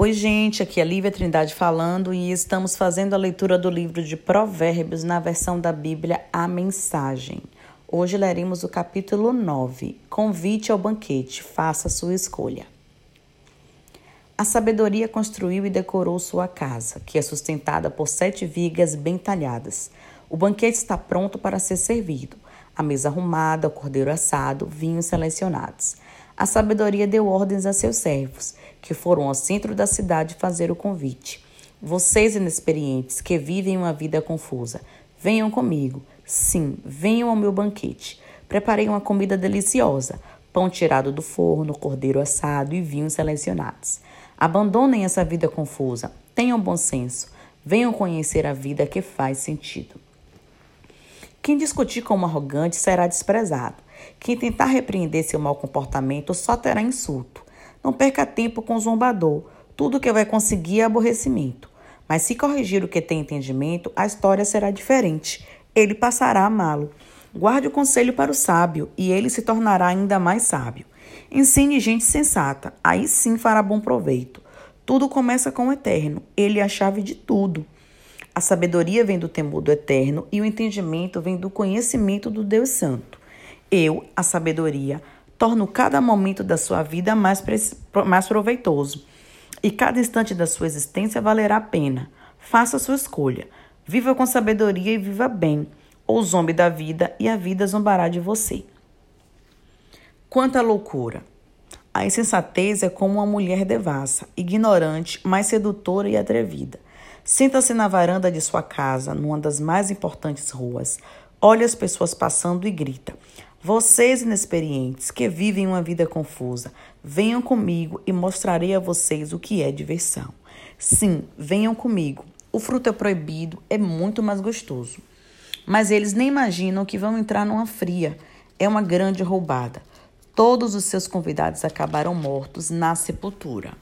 Oi, gente, aqui é Lívia Trindade falando e estamos fazendo a leitura do livro de Provérbios na versão da Bíblia A Mensagem. Hoje leremos o capítulo 9, Convite ao banquete, faça sua escolha. A sabedoria construiu e decorou sua casa, que é sustentada por sete vigas bem talhadas. O banquete está pronto para ser servido, a mesa arrumada, o cordeiro assado, vinhos selecionados. A sabedoria deu ordens a seus servos, que foram ao centro da cidade fazer o convite. Vocês inexperientes, que vivem uma vida confusa, venham comigo. Sim, venham ao meu banquete. Preparei uma comida deliciosa: pão tirado do forno, cordeiro assado e vinhos selecionados. Abandonem essa vida confusa. Tenham bom senso. Venham conhecer a vida que faz sentido. Quem discutir com um arrogante será desprezado. Quem tentar repreender seu mau comportamento só terá insulto. Não perca tempo com o zombador. Tudo que vai conseguir é aborrecimento. Mas se corrigir o que tem entendimento, a história será diferente. Ele passará a amá-lo. Guarde o conselho para o sábio, e ele se tornará ainda mais sábio. Ensine gente sensata, aí sim fará bom proveito. Tudo começa com o eterno, ele é a chave de tudo. A sabedoria vem do temor do eterno e o entendimento vem do conhecimento do Deus Santo. Eu, a sabedoria, torno cada momento da sua vida mais, mais proveitoso e cada instante da sua existência valerá a pena. Faça a sua escolha. Viva com sabedoria e viva bem, ou zombe da vida e a vida zombará de você. Quanta loucura! A insensatez é como uma mulher devassa, ignorante, mas sedutora e atrevida. Senta-se na varanda de sua casa, numa das mais importantes ruas, olha as pessoas passando e grita: Vocês inexperientes que vivem uma vida confusa, venham comigo e mostrarei a vocês o que é diversão. Sim, venham comigo. O fruto é proibido, é muito mais gostoso. Mas eles nem imaginam que vão entrar numa fria. É uma grande roubada. Todos os seus convidados acabaram mortos na sepultura.